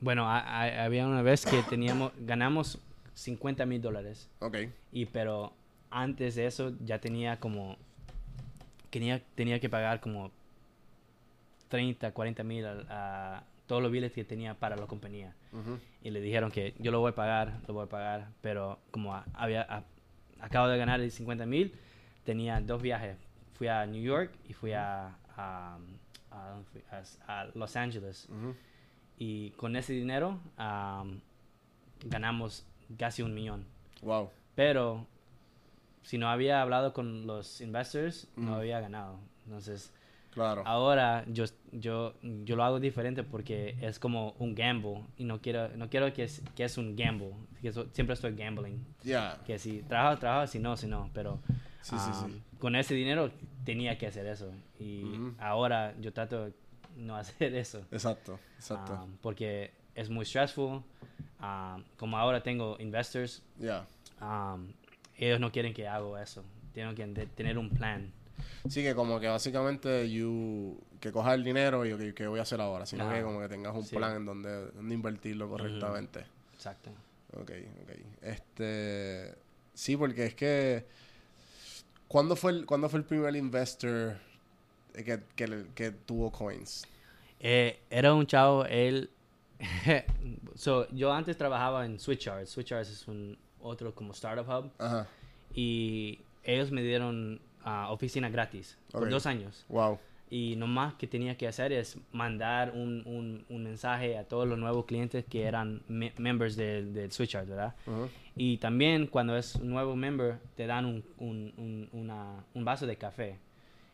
bueno, ha- ha- había una vez que teníamos, ganamos 50 mil dólares. Ok, Y pero antes de eso ya tenía como, tenía, tenía que pagar como 30, 40 mil a, a todos los biles que tenía para la compañía. ujú, Y le dijeron que yo lo voy a pagar, lo voy a pagar. Pero como a- había, a- acabo de ganar el 50 mil, tenía dos viajes. Fui a New York y fui a, a, a Los Ángeles. ujú. Y con ese dinero am, ganamos casi un millón. wow, Pero si no había hablado con los investors, no Ujú. había ganado. Entonces, claro, ahora yo, yo, yo lo hago diferente porque es como un gamble. Y no quiero, no quiero que, es, que es un gamble. Que siempre estoy gambling. ya, Que si trabajo, trabajo, si no, si no. Pero Sí, sí, sí. um, con ese dinero tenía que hacer eso. Y ahora yo trato de no hacer eso. exacto, exacto, Um, porque es muy stressful. Um, como ahora tengo investors, ya. um, ellos no quieren que haga eso. Tienen que tener un plan. Sí, que como que básicamente you, que cojas el dinero y ok, ¿qué voy a hacer ahora? Sino Ajá. que como que tengas un Sí. plan en donde, donde invertirlo correctamente. Exacto. Ok, ok. Este. Sí, porque es que. ¿Cuándo fue el, ¿cuándo fue el primer investor que, que, que tuvo coins? Eh, era un chavo, él... so, yo antes trabajaba en SwitchYards. SwitchYards es un otro como startup hub. Ajá. Y ellos me dieron ah, oficina gratis por Ok. dos años. Wow. Y lo más que tenía que hacer es mandar un, un, un mensaje a todos los nuevos clientes que eran me- members del del SwitchYard, ¿verdad? Y también cuando es un nuevo member, te dan un, un, un, una- un vaso de café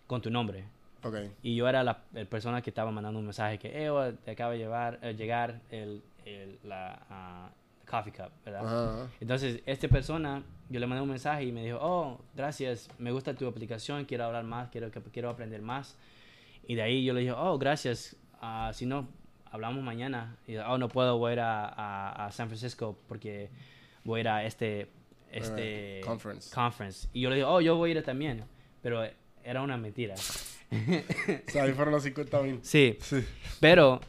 con tu nombre. Y yo era la, el persona que estaba mandando un mensaje que, eh, oh, te acaba de llevar, eh, llegar el, el- la ah, coffee cup, ¿verdad? Entonces, esta persona, yo le mandé un mensaje y me dijo, oh, gracias, me gusta tu aplicación, quiero hablar más, quiero, quiero aprender más. Y de ahí yo le dije, oh, gracias. ah, si no, hablamos mañana. Y oh, no puedo, voy a ir a, a- a San Francisco porque voy a ir a este, este conference. conference. Y yo le dije, oh, yo voy a ir también. Pero era una mentira. O sea, ahí fueron los 50 mil. Sí, Sí. pero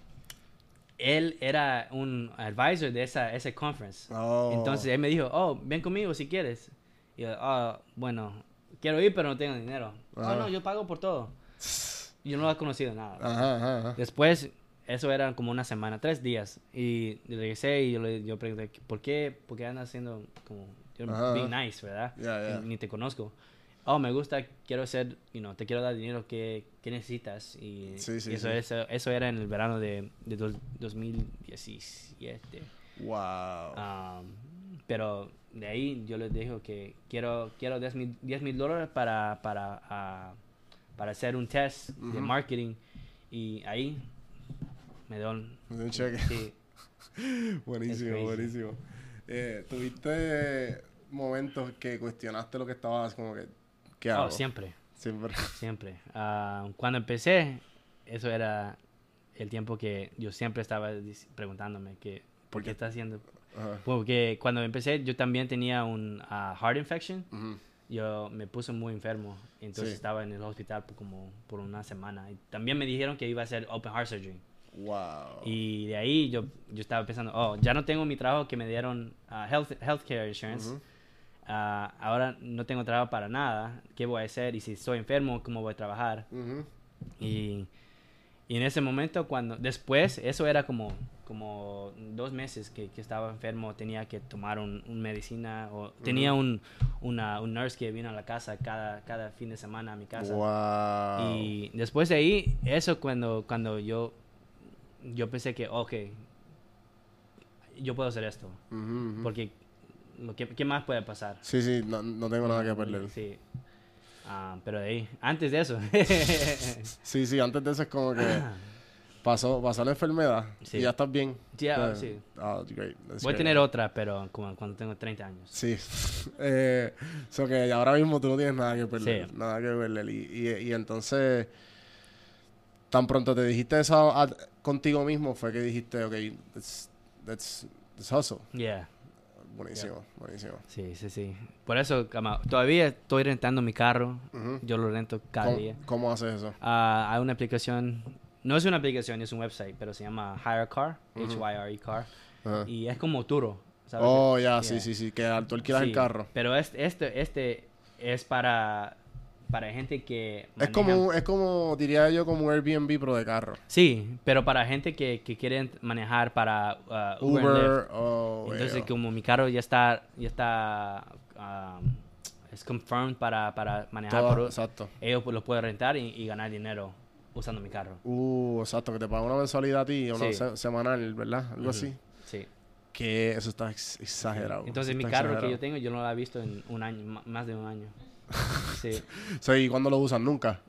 él era un advisor de esa, ese conference. Oh. Entonces él me dijo, oh, ven conmigo si quieres. Y yo, "Ah, bueno, quiero ir, pero no tengo dinero. Ajá. Oh, no, yo pago por todo. Yo no lo he conocido nada. Ajá, ajá, ajá. Después, eso era como una semana, tres días. Y regresé y yo le yo pregunté, ¿por qué, por qué andas haciendo como, Ajá. being nice, verdad? Ya, ya. Y Ni te conozco. Oh, me gusta, quiero ser, you know, te quiero dar dinero que, que necesitas. Y, Sí, sí, y eso, sí. eso, eso era en el verano de, de dos- 2017. Wow. Um, pero de ahí yo les dije que quiero, quiero 10 mil 10 mil dólares para, para, ah, para hacer un test de marketing. Y ahí me dan... Me un cheque. Sí, Buenísimo, buenísimo. Eh, ¿Tuviste momentos que cuestionaste lo que estabas como que... ¿Qué hago? oh, siempre, Siempre. siempre. Ah, cuando empecé, eso era el tiempo que yo siempre estaba preguntándome que, ¿por qué está haciendo? Ajá. Porque cuando empecé yo también tenía un ah, heart infection. Ujú. yo me puse muy enfermo. Entonces Sí. estaba en el hospital por como por una semana. Y también me dijeron que iba a hacer open heart surgery. Wow. Y de ahí yo, yo estaba pensando, oh, ya no tengo mi trabajo que me dieron ah, health, healthcare insurance. Ujú. Ah, ahora no tengo trabajo para nada. ¿Qué voy a hacer? Y si estoy enfermo, ¿cómo voy a trabajar? Ujú. Y, y en ese momento, cuando después, eso era como, como dos meses que, que estaba enfermo, tenía que tomar un, un medicina o tenía un, una, un nurse que vino a la casa cada, cada fin de semana a mi casa. Wow. Y después de ahí, eso cuando, cuando yo, yo pensé que, ok, yo puedo hacer esto, ujú. porque lo que, ¿qué más puede pasar? Sí, sí, no, no tengo nada que perder. Sí. Ah, pero de ahí, antes de eso, Sí, sí, antes de eso es como que pasó, pasó la enfermedad Sí. y ya estás bien. Sea, sí. ah, great. That's Voy a great. tener otra, pero como cuando tengo 30 años. Sí. eh, so que ahora mismo tú no tienes nada que perder. Sí. Nada que perder. Y, y, y entonces, tan pronto te dijiste eso a- contigo mismo, fue que dijiste, ok, let's, let's, let's hustle. Yeah. Buenísimo, buenísimo. Sí, sí, sí. Por eso, cama, todavía estoy rentando mi carro. Yo lo rento cada ¿Cómo, día. cómo haces eso? Ah, hay una aplicación, no es una aplicación, es un website, pero se llama Hire Car. H-Y-R-E Car. Y es como Turo. ¿sabes? Oh, ya, Yeah. sí, sí, sí, que tú alquilas el Sí, carro. Pero este, este, este es para, para gente que... Es como, es como, diría yo, como un Airbnb, pero de carro. Sí, pero para gente que, que quieren manejar para ah, Uber. Uber, oh, Entonces, veo. como mi carro ya está, ya está, um, es confirmed para, para manejar Todo- por exacto. ellos pues, lo pueden rentar y, y ganar dinero usando mi carro. Uh, exacto, que te pagan una mensualidad a ti, una Sí. se- semanal, ¿verdad? Algo así. Sí. Que eso está ex- exagerado. Entonces, mi carro que yo tengo, yo no lo he visto en un año, más de un año. Sí. O sea, ¿y cuándo lo usan? Nunca.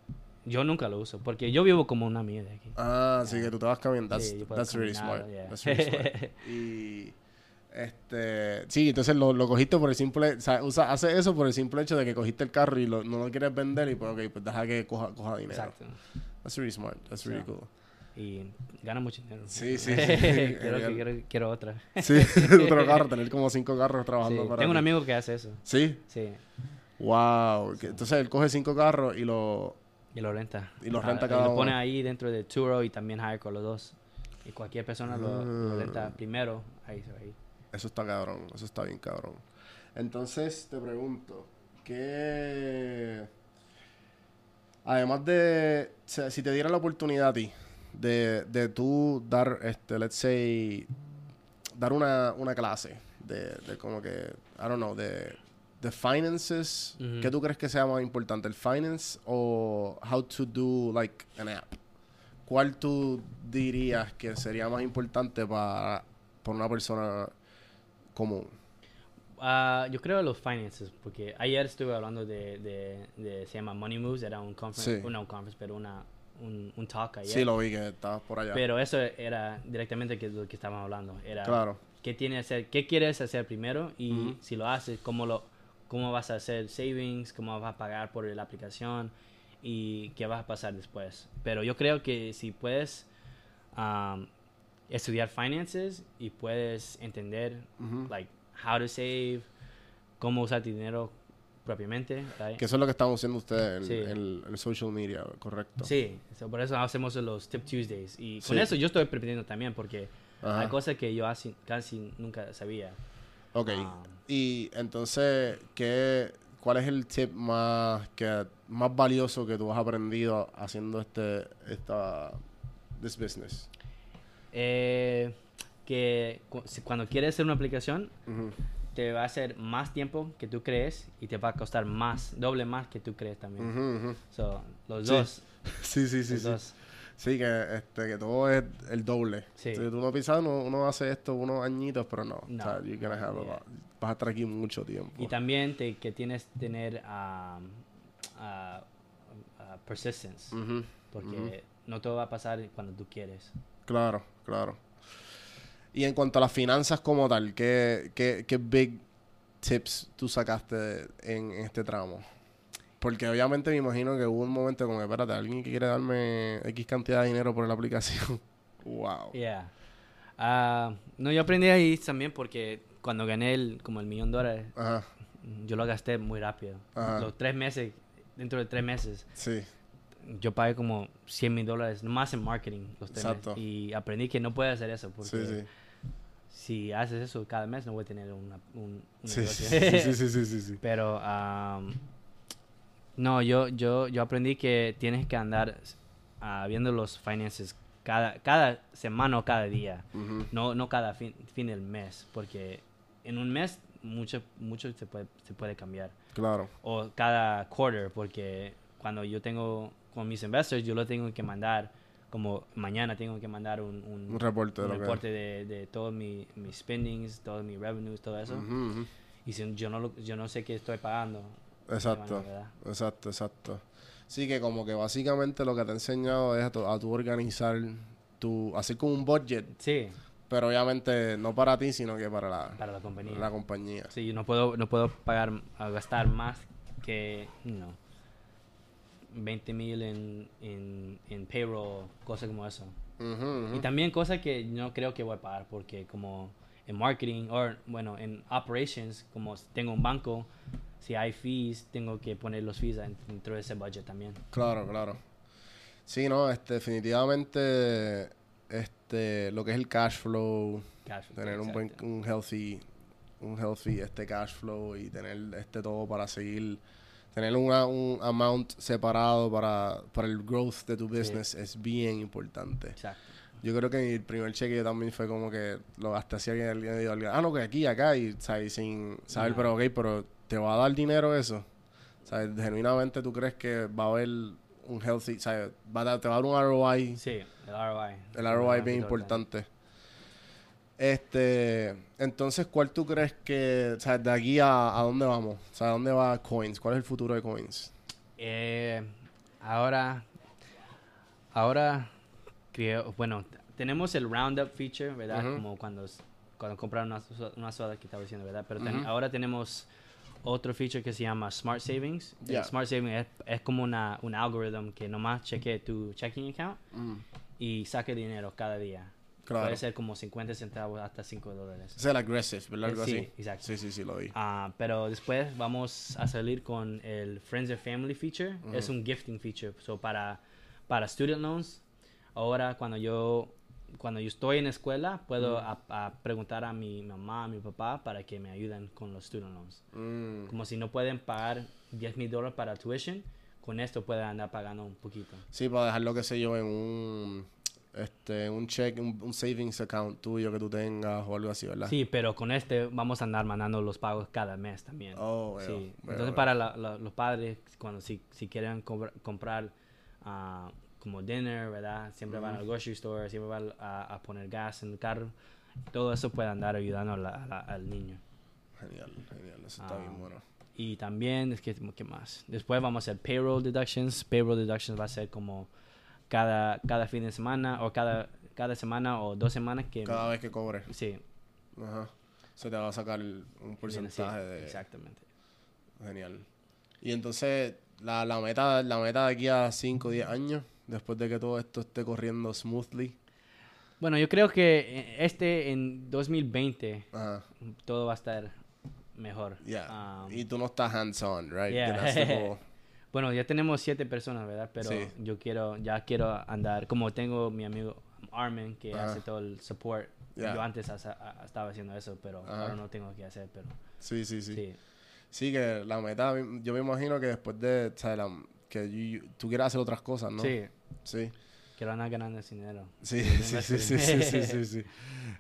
Yo nunca lo uso, porque yo vivo como una mía de aquí. Ah, sí, que tú te vas caminando. That's, Sí, that's really smart. yeah. That's really smart. Y, este, sí, entonces lo, lo cogiste por el simple, o sea, usa, hace eso por el simple hecho de que cogiste el carro y lo, no lo quieres vender y pues, ok, pues deja que coja, coja dinero. Exacto. That's really smart. That's really So, cool. Y gana mucho dinero. Sí, sí, sí. quiero, Genial. quiero, quiero otra. Sí, otro carro, tener como cinco carros Sí, trabajando para Tengo un amigo que hace eso. Sí, Sí. Wow. entonces él coge cinco carros y lo, Y lo renta. Y lo Ah, renta y cada lo pone ahí dentro de Turo y también Hire con los dos. Y cualquier persona lo, lo Ah. renta primero. Ahí se va ahí. Eso está cabrón, eso está bien cabrón. Entonces, te pregunto, ¿qué... Además de, si te diera la oportunidad a ti de, de tú dar, este, let's say, dar una, una clase de, de como que, I don't know, de, de finances. ¿qué tú crees que sea más importante, el finance o how to do, like, an app? ¿Cuál tú dirías que sería más importante para, para una persona común? Ah, yo creo los finances, porque ayer estuve hablando de, de, de- se llama Money Moves, era un conference, Sí. no un conference, pero una, un, un talk ayer. Sí, lo vi que estabas por allá. Pero eso era directamente que lo que estábamos hablando. Era Claro. qué tiene que hacer, qué quieres hacer primero y si lo haces, cómo lo, cómo vas a hacer savings, cómo vas a pagar por la aplicación y qué va a pasar después. Pero yo creo que si puedes um, estudiar finances y puedes entender Ujú. like how to save, cómo usar dinero propiamente, right? Que eso es lo que estamos haciendo ustedes en, Sí. en- en social media, correcto. Sí, so, por eso hacemos los Tip Tuesdays. Y con Sí. eso yo estoy aprendiendo también porque Ajá. hay cosas que yo así- casi nunca sabía. Ok. Ah. Y entonces, ¿qué, ¿cuál es el tip más, que, más valioso que tú has aprendido haciendo este, esta, this business? Eh, que cu- cuando quieres hacer una aplicación, te va a hacer más tiempo que tú crees y te va a costar más, doble más que tú crees también. So, los Sí. dos. Sí, sí, sí, los sí. dos. Sí, que, este, que todo es el doble. Sí. Si tú no piensas, uno, uno hace esto unos añitos, pero no. No. O sea, you're gonna have a Yeah. lot- vas a estar aquí mucho tiempo. Y también te, que tienes que tener um, ah, ah, persistence. Porque no todo va a pasar cuando tú quieres. Claro, claro. Y en cuanto a las finanzas como tal, ¿qué, qué, qué big tips tú sacaste en, en este tramo? Porque obviamente me imagino que hubo un momento como, espérate, alguien que quiere darme X cantidad de dinero por la aplicación. wow. Yeah. Ah, no, yo aprendí ahí también porque cuando gané el, como el millón de dólares, Ajá, yo lo gasté muy rápido. Ajá. Los tres meses, dentro de tres meses, sí. yo pagué como 100 mil dólares más en marketing los tres Exacto. meses. Y aprendí que no puedes hacer eso porque Sí, sí. si haces eso cada mes no voy a tener una, un, un Sí, negocio. sí, sí, sí, sí, sí. Pero am, no, yo, yo, yo aprendí que tienes que andar ah, viendo los finances cada, cada semana o cada día. No, no cada fin, fin del mes, porque en un mes mucho, mucho se, puede, se puede cambiar. Claro. O cada quarter, porque cuando yo tengo con mis investors, yo lo tengo que mandar, como mañana tengo que mandar un, un, Un reporte de un que- reporte de, de todos mi- mis spendings, todos mis revenues, todo eso. Y si yo no, lo- yo no sé qué estoy pagando. Exacto, exacto, exacto. Sí, que como que básicamente lo que te ha enseñado es a tu, a tu organizar tu, hacer como un budget, Sí, pero obviamente no para ti, sino que para la, para la compañía. la compañía. Sí, yo no puedo, no puedo pagar, gastar más que, no, 20 mil en, en, en payroll, cosas como eso. Y también cosas que no creo que voy a pagar porque como en marketing o bueno, en operations, como tengo un banco, si hay fees, tengo que poner los fees en- dentro de ese budget también. Claro, claro. Sí, no, este, definitivamente, este, lo que es el cash flow, Cash flow, tener un buen, un healthy, un healthy, este cash flow y tener este todo para seguir, tener una- un amount separado para, para el growth de tu business es bien importante. Exacto. Yo creo que mi primer cheque también fue como que lo gasté así alguien, alguien alguien, ah, no, que aquí, acá, y, ¿sabes? sin saber, No. pero ok, pero ¿te va a dar dinero eso? ¿Sabes? Genuinamente tú crees que va a haber un healthy, ¿sabes? Va a te va a dar un ROI, Sí, el ROI. el ROI es bien importante. Este, entonces, ¿cuál tú crees que, o sea, de aquí a, a dónde vamos? O sea, ¿a dónde va Coins? ¿Cuál es el futuro de Coins? Eh, ahora, ahora creo, bueno, tenemos el roundup feature, ¿verdad? Como cuando, cuando compran una, una soda que estaba diciendo, ¿verdad? Pero ten- ahora tenemos otro feature que se llama Smart Savings. Smart Savings es, es como una, un algoritmo que nomás cheque tu checking account y saque dinero cada día. Claro. Puede ser como 50 centavos hasta 5 dólares. Es el aggressive, ¿verdad? Algo Sí, así. exacto. Sí, sí, sí, lo vi. Ah, pero después vamos a salir con el Friends and Family feature. Es un gifting feature. So para, para student loans, ahora cuando yo, cuando yo estoy en escuela, puedo a- a preguntar a mi mamá, a mi papá, para que me ayuden con los student loans. Mm. Como si no pueden pagar 10 mil dólares para tuition, con esto pueden andar pagando un poquito. Sí, para dejarlo, qué sé yo, en un, este, un check, un, un savings account tuyo que tú tengas o algo así, ¿verdad? Sí, pero con este vamos a andar mandando los pagos cada mes también. Oh, sí. veo, Entonces veo. para la- la- los padres, cuando si, si quieren compra- comprar ah, como dinner, ¿verdad? Siempre van al grocery store, siempre van a, a poner gas en el carro. Todo eso puede andar ayudando a la- a la- al niño. Genial, genial, eso está Ah, bien bueno. Y también, es que, ¿qué más? Después vamos a hacer payroll deductions. Payroll deductions va a ser como cada, cada fin de semana o cada, cada semana o dos semanas que... Cada vez que cobres, Sí. ajá, se te va a sacar un porcentaje de... Exactamente. Genial. Y entonces, la, la meta, la meta de aquí a 5 o 10 años, después de que todo esto esté corriendo smoothly. Bueno, yo creo que este en 2020 Ajá. todo va a estar mejor. Yeah. Um, y tú no estás hands-on, right? yeah. Bueno, ya tenemos siete personas, ¿verdad? Pero Sí. yo quiero, ya quiero andar, como tengo mi amigo Armin que Ajá. hace todo el support. Yeah. Yo antes estaba haciendo eso, pero Ajá. ahora no tengo que hacer, pero Sí, sí, sí, sí. sí. que la meta, yo me imagino que después de, o sea, la- que you- tú quieras hacer otras cosas, ¿no? Sí, Sí. quiero andar ganando ese dinero. Sí, Sí, sí, sí, sí, sí, sí, sí, sí.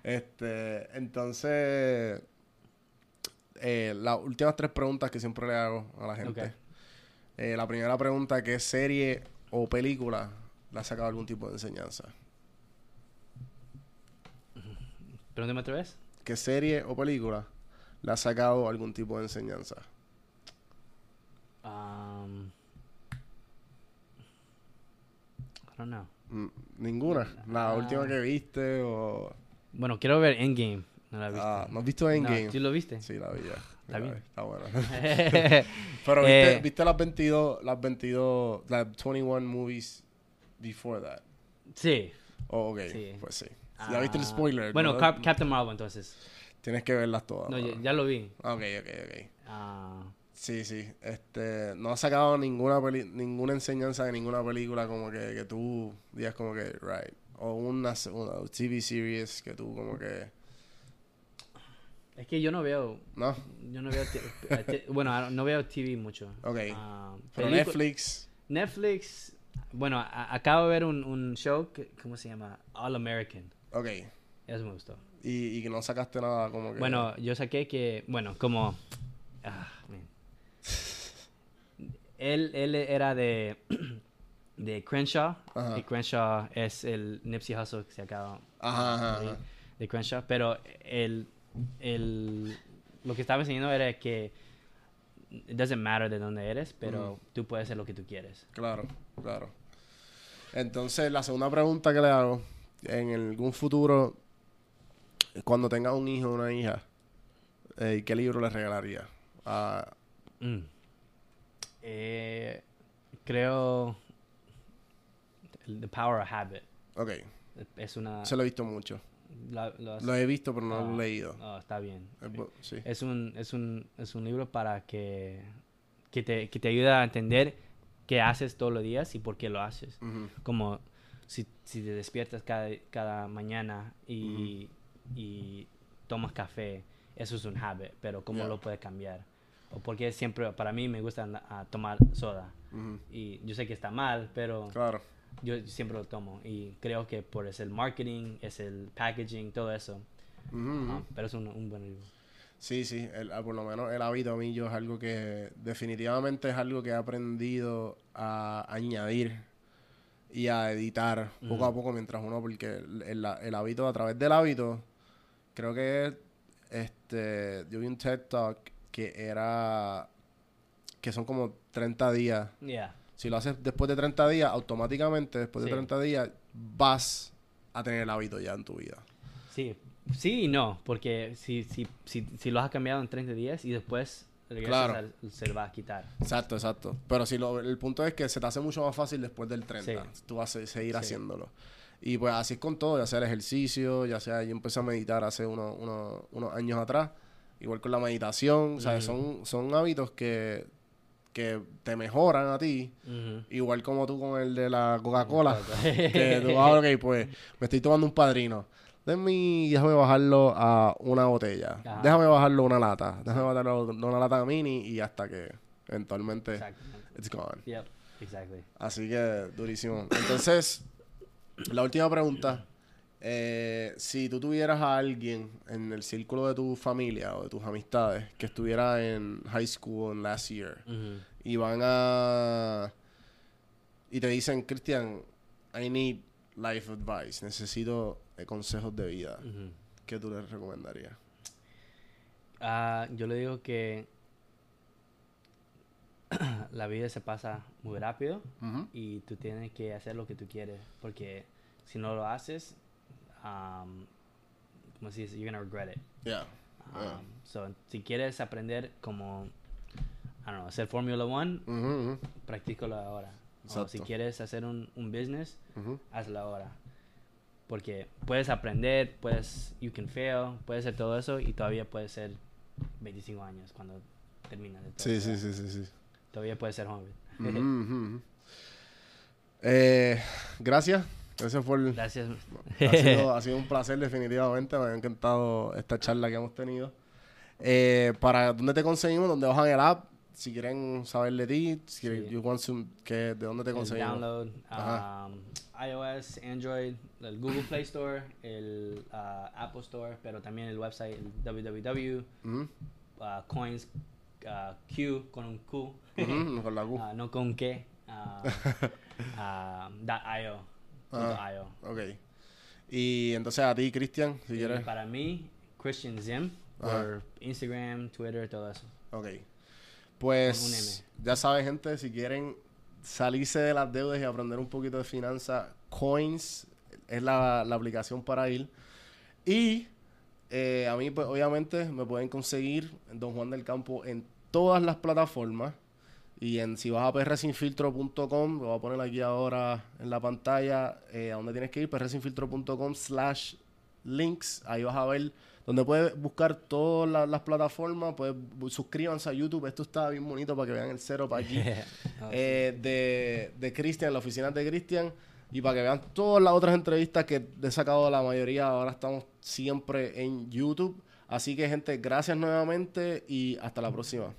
Este, entonces, eh, las últimas tres preguntas que siempre le hago a la gente. Eh, la primera pregunta, ¿qué serie o película le ha sacado algún tipo de enseñanza? Pregúntame otra vez. ¿Qué serie o película le ha sacado algún tipo de enseñanza? I don't know. Mm, Ninguna. La Ah. última que viste o... Bueno, quiero ver Endgame. No la he visto. Ah, ¿No has visto Endgame? No, ¿Tú lo viste? Sí, la vi ya. ¿Está bien? Está. Pero viste, Eh, viste las 22, las 22, las 21 movies before that. sí. Oh, ok. Sí. Pues sí. Ya viste el Ah, spoiler. Bueno, ¿no? Cap- Captain Marvel entonces. Tienes que verlas todas. No, ya, ya lo vi. Ok, ok, ok. Ah, Sí, sí. Este, no ha sacado ninguna peli ninguna enseñanza de ninguna película como que, que tú digas como que, right. O una, una TV series que tú como que, es que yo no veo. ¿no? Yo no veo. bueno, no veo TV mucho. Ok. Ah, Pero Netflix, Netflix. Bueno, acabo de ver un, un show. Que, ¿Cómo se llama? All American. ok. Eso me gustó. Y, y que no sacaste nada como que... Bueno, yo saqué que. Bueno, como. Ah, man. Él, él era de. De Crenshaw. Ajá. Y Crenshaw es el Nipsey Hussle que se acaba Ajá, de, Crenshaw. Pero el, el, lo que estaba enseñando era que. It doesn't matter de dónde eres, pero tú puedes hacer lo que tú quieres. Claro, claro. Entonces, la segunda pregunta que le hago, en algún futuro, cuando tenga un hijo o una hija, eh, ¿qué libro le regalaría? Ah, Mm. Eh, creo. The Power of Habit. ok, Es una. se lo he visto mucho. la- lo has- Lo he visto, pero no lo he leído. ah, está bien. Es bu- sí. Es un, es un, es un libro para que, que, te, que te ayuda a entender qué haces todos los días y por qué lo haces. Como si, si te despiertas cada, cada mañana y, y tomas café, eso es un habit, pero ¿cómo Yeah. lo puedes cambiar? O porque siempre, para mí me gusta a tomar soda. Y yo sé que está mal, pero Claro. yo siempre lo tomo. Y creo que por es el marketing, es el packaging, todo eso. Pero es un, un buen libro. Sí, sí, el- ah, por lo menos el hábito a mí yo es algo que definitivamente es algo que he aprendido a añadir y a editar poco a poco mientras uno, porque el, el- el hábito, a través del hábito, creo que este, yo vi un TED Talk que era, que son como 30 días. Yeah. Si lo haces después de 30 días, automáticamente después de Sí. 30 días vas a tener el hábito ya en tu vida. Sí, sí y no, porque si, si, si, si lo has cambiado en 30 días y después Claro. al- se va a quitar. Exacto, exacto. Pero si lo, el punto es que se te hace mucho más fácil después del 30. Sí. Tú vas a se- seguir Sí. haciéndolo. Y pues así es con todo, ya sea el ejercicio, ya sea yo empecé a meditar hace uno- uno- unos años atrás, igual con la meditación, o sea, son, son hábitos que, que te mejoran a ti, igual como tú con el de la Coca-Cola, que tú, ah, ok, pues me estoy tomando un padrino. Déjame, déjame bajarlo a una botella. Ajá. Déjame bajarlo a una lata. Déjame bajarlo a una lata mini y hasta que eventualmente it's gone. Yep, exactly. Así que durísimo. Entonces, la última pregunta. Eh, si tú tuvieras a alguien en el círculo de tu familia o de tus amistades que estuviera en high school en last year y van a... y te dicen, Cristian, I need life advice, necesito eh, consejos de vida. ¿qué tú les recomendarías? Ah, yo le digo que la vida se pasa muy rápido y tú tienes que hacer lo que tú quieres porque si no lo haces, um, como se dice, you're gonna regret it. Yeah. Yeah. Um, so, si quieres aprender como I don't know, hacer Formula One, Ujú, ujú, practícalo ahora. O si Exacto. quieres hacer un, un business, ujú. hazlo ahora. Porque puedes aprender, puedes, you can fail, puedes hacer todo eso y todavía puedes ser 25 años cuando terminas de todo. Sí, sí, sí, sí, sí. Todavía puedes ser joven. Eh, gracias. Gracias por... Gracias. Ha sido, ha sido un placer definitivamente. Me ha encantado esta charla que hemos tenido. Eh, para dónde te conseguimos, dónde bajan el app, si quieren saber de ti, si quieren, Sí. you want some- que, de dónde te el conseguimos. download, um, iOS, Android, el Google Play Store, el uh, Apple Store, pero también el website el www. Ujú, uh, coins uh, Q con un Q, ujú, con la Q. uh, no con qué, uh, uh, .io, Ah. .io. Ok. Y entonces a ti, Cristian, si Y quieres. para mí, Christian Zim, Ajá. por Instagram, Twitter, todo eso. Ok. Pues ya saben, gente, si quieren salirse de las deudas y aprender un poquito de finanzas, Coins es la, la aplicación para ir. Y eh, a mí, pues obviamente, me pueden conseguir Don Juan del Campo en todas las plataformas. Y en si vas a prsinfiltro.com, lo voy a poner aquí ahora en la pantalla, eh, a donde tienes que ir, prsinfiltro.com slash links. Ahí vas a ver donde puedes buscar todas la- las plataformas. Puedes, bu- suscríbanse a YouTube. Esto está bien bonito para que vean el cero para aquí. Oh, eh, de, de Cristian, la oficina de Cristian. Y para que vean todas las otras entrevistas que he sacado la mayoría, ahora estamos siempre en YouTube. Así que, gente, gracias nuevamente y hasta la próxima.